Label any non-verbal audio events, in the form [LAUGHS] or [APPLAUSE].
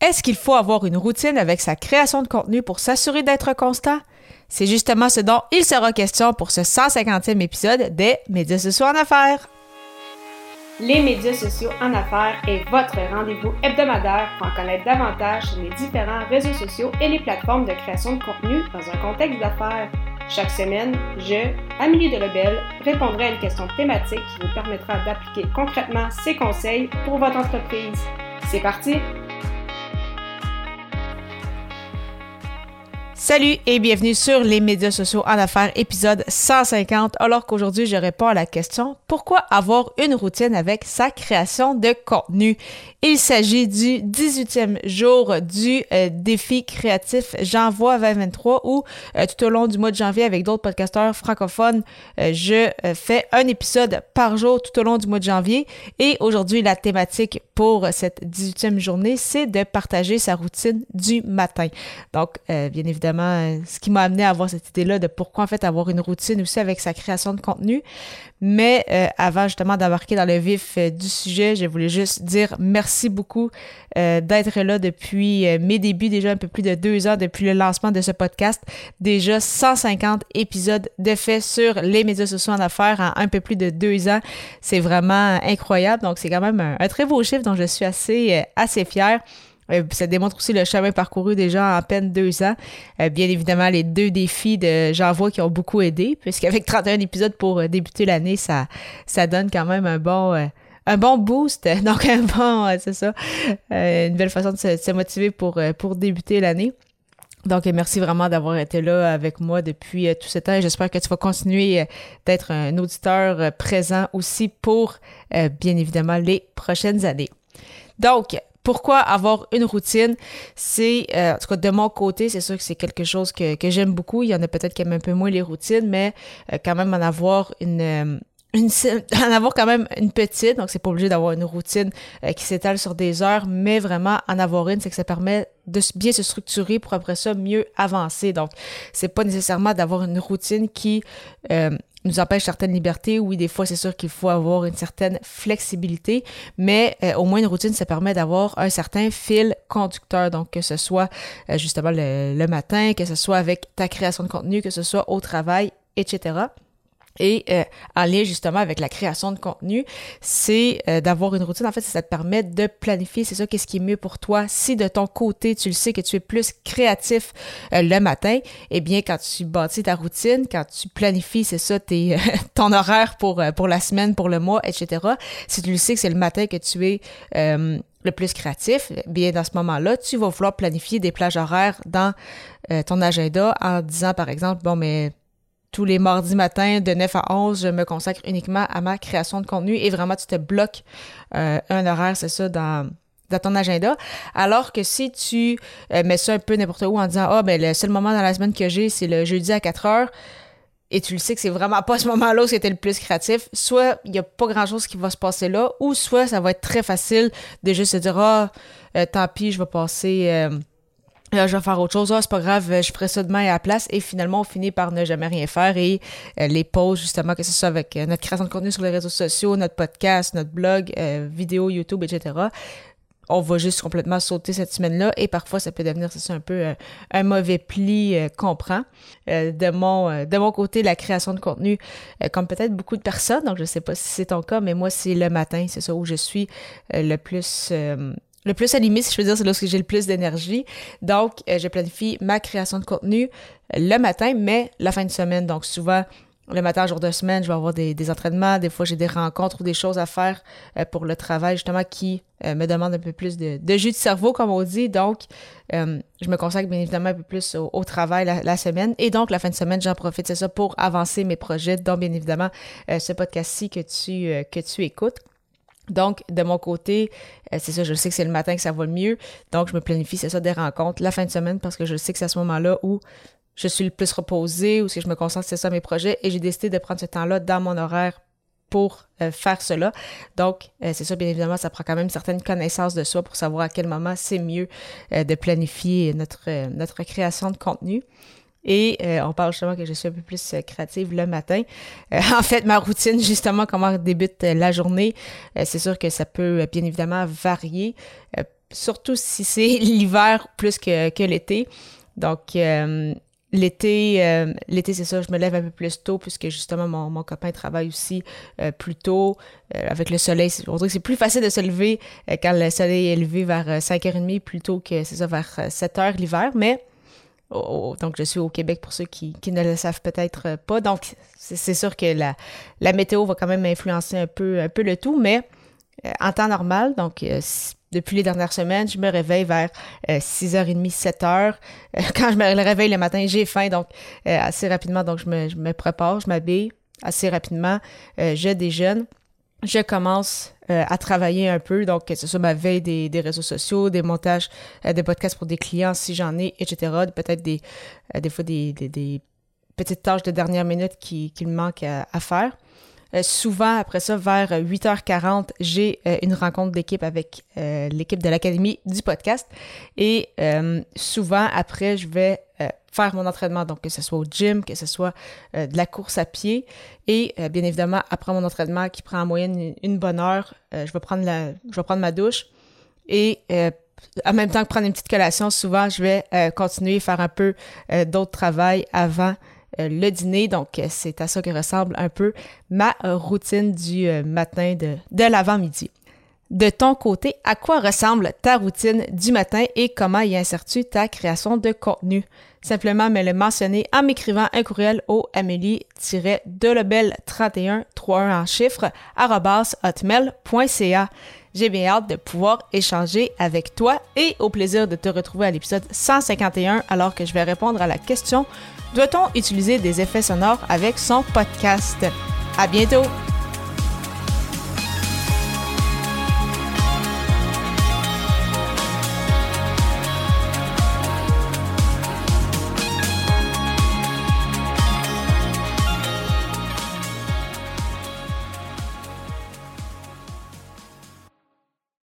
Est-ce qu'il faut avoir une routine avec sa création de contenu pour s'assurer d'être constant? C'est justement ce dont il sera question pour ce 150e épisode des Médias sociaux en affaires. Les médias sociaux en affaires est votre rendez-vous hebdomadaire pour en connaître davantage sur les différents réseaux sociaux et les plateformes de création de contenu dans un contexte d'affaires. Chaque semaine, je, Amélie Delebel, répondrai à une question thématique qui vous permettra d'appliquer concrètement ces conseils pour votre entreprise. C'est parti! Salut et bienvenue sur les médias sociaux en affaires, épisode 150. Alors qu'aujourd'hui, je réponds à la question pourquoi avoir une routine avec sa création de contenu? Il s'agit du 18e jour du euh, défi créatif J'envoie 2023 où euh, tout au long du mois de janvier avec d'autres podcasteurs francophones, euh, je fais un épisode par jour tout au long du mois de janvier. Et aujourd'hui, la thématique pour cette 18e journée, c'est de partager sa routine du matin. Donc, bien évidemment, ce qui m'a amené à avoir cette idée-là de pourquoi en fait avoir une routine aussi avec sa création de contenu. Mais euh, avant justement d'embarquer dans le vif euh, du sujet, je voulais juste dire merci beaucoup euh, d'être là depuis mes débuts, déjà un peu plus de deux ans depuis le lancement de ce podcast. Déjà 150 épisodes de fait sur les médias sociaux en affaires en un peu plus de deux ans. C'est vraiment incroyable. Donc c'est quand même un, un, très beau chiffre dont je suis assez, assez fière. Euh, ça démontre aussi le chemin parcouru déjà en à peine deux ans. Euh, bien évidemment, les deux défis de J'envoie qui ont beaucoup aidé, puisqu'avec [LAUGHS] 31 épisodes pour euh, débuter l'année, ça, ça donne quand même un bon un bon boost, [LAUGHS] donc un bon, c'est ça, une belle façon de se, motiver pour, pour débuter l'année. Donc, merci vraiment d'avoir été là avec moi depuis tout ce temps. J'espère que tu vas continuer d'être un auditeur présent aussi pour, bien évidemment, les prochaines années. Donc, pourquoi avoir une routine? C'est, euh, en tout cas, de mon côté, c'est sûr que c'est quelque chose que, j'aime beaucoup. Il y en a peut-être qui aiment un peu moins les routines, mais euh, quand même en avoir une, euh, une, [LAUGHS] en avoir quand même une petite, donc c'est pas obligé d'avoir une routine qui s'étale sur des heures, mais vraiment en avoir une, c'est que ça permet de bien se structurer pour après ça mieux avancer. Donc, c'est pas nécessairement d'avoir une routine qui nous empêche certaines libertés. Oui, des fois, c'est sûr qu'il faut avoir une certaine flexibilité, mais euh, au moins une routine, ça permet d'avoir un certain fil conducteur. Donc, que ce soit euh, justement le, matin, que ce soit avec ta création de contenu, que ce soit au travail, etc. Et euh, en lien justement avec la création de contenu, c'est euh, d'avoir une routine. En fait, ça te permet de planifier, c'est ça, qu'est-ce qui est mieux pour toi. Si de ton côté, tu le sais que tu es plus créatif euh, le matin, eh bien, quand tu bâtis ta routine, quand tu planifies, c'est ça, tes, [LAUGHS] ton horaire pour, pour la semaine, pour le mois, etc. Si tu le sais que c'est le matin que tu es le plus créatif, eh bien dans ce moment-là, tu vas vouloir planifier des plages horaires dans ton agenda en disant par exemple, bon mais tous les mardis matins de 9 à 11, je me consacre uniquement à ma création de contenu et vraiment tu te bloques euh, un horaire, c'est ça, dans, dans ton agenda. Alors que si tu euh, mets ça un peu n'importe où en disant Ah, ben le seul moment dans la semaine que j'ai, c'est le jeudi à 4 heures, et tu le sais que c'est vraiment pas ce moment-là où c'était le plus créatif, soit il y a pas grand-chose qui va se passer là, ou soit ça va être très facile de juste se dire Ah, euh, tant pis, je vais passer Je vais faire autre chose. Ah, c'est pas grave, je ferai ça demain à la place. Et finalement, on finit par ne jamais rien faire. Et euh, les pauses, justement, que ce soit avec euh, notre création de contenu sur les réseaux sociaux, notre podcast, notre blog, euh, vidéo, YouTube, etc., on va juste complètement sauter cette semaine-là. Et parfois, ça peut devenir, c'est un peu un mauvais pli qu'on prend. de, mon, de mon côté, la création de contenu, comme peut-être beaucoup de personnes, donc je sais pas si c'est ton cas, mais moi, c'est le matin, c'est ça où je suis le plus le plus animé, si je veux dire, c'est lorsque j'ai le plus d'énergie. Donc, euh, je planifie ma création de contenu le matin, mais la fin de semaine. Donc, souvent, le matin, jour de semaine, je vais avoir des, des entraînements. Des fois, j'ai des rencontres ou des choses à faire euh, pour le travail, justement, qui euh, me demandent un peu plus de, de, jus de cerveau, comme on dit. Donc, je me consacre bien évidemment un peu plus au, travail la, semaine. Et donc, la fin de semaine, j'en profite, c'est ça, pour avancer mes projets, dont bien évidemment ce podcast-ci que tu, que tu écoutes. Donc, de mon côté, euh, c'est ça, je sais que c'est le matin que ça va mieux. Donc, je me planifie, c'est ça, des rencontres la fin de semaine parce que je sais que c'est à ce moment-là où je suis le plus reposée, ou si je me concentre, c'est ça, mes projets. Et j'ai décidé de prendre ce temps-là dans mon horaire pour euh, faire cela. Donc, euh, c'est ça, bien évidemment, ça prend quand même une certaine connaissance de soi pour savoir à quel moment c'est mieux de planifier notre, notre création de contenu. Et euh, on parle justement que je suis un peu plus euh, créative le matin. Euh, [LAUGHS] en fait, ma routine, justement, comment débute la journée, c'est sûr que ça peut bien évidemment varier. surtout si c'est [LAUGHS] l'hiver plus que, que l'été. Donc, euh, L'été, euh, l'été c'est ça, je me lève un peu plus tôt puisque justement mon, mon copain travaille aussi euh, plus tôt avec le soleil. On dirait que c'est plus facile de se lever quand le soleil est élevé vers 5h30 plutôt que c'est ça vers 7h l'hiver. Mais donc je suis au Québec pour ceux qui, ne le savent peut-être pas. Donc c'est sûr que la, météo va quand même influencer un peu, le tout, mais en temps normal, donc depuis les dernières semaines, je me réveille vers 6h30, 7h. Euh, [LAUGHS] quand je me réveille le matin, j'ai faim, donc euh, assez rapidement, donc je me, prépare, je m'habille assez rapidement, euh, je déjeune. Je commence à travailler un peu, donc que ce soit ma veille des, des réseaux sociaux, des montages des podcasts pour des clients si j'en ai, etc. Peut-être des, des fois des, des, petites tâches de dernière minute qui, qui me manquent à, à faire. Euh, souvent, après ça, vers 8h40, j'ai euh, une rencontre d'équipe avec euh, l'équipe de l'Académie du podcast. Et souvent, après, je vais faire mon entraînement, donc que ce soit au gym, que ce soit de la course à pied. Et bien évidemment, après mon entraînement qui prend en moyenne une, bonne heure, je, vais prendre je vais prendre ma douche. Et en même temps que prendre une petite collation, souvent, je vais continuer à faire un peu d'autres travail avant euh, le dîner. Donc, euh, c'est à ça que ressemble un peu ma euh, routine du matin de, de l'avant-midi. De ton côté, à quoi ressemble ta routine du matin et comment y insères-tu ta création de contenu? Simplement me le mentionner en m'écrivant un courriel au amélie-delebel31, 31 en chiffres, hotmail.ca. J'ai bien hâte de pouvoir échanger avec toi et au plaisir de te retrouver à l'épisode 151 alors que je vais répondre à la question doit-on utiliser des effets sonores avec son podcast? À bientôt!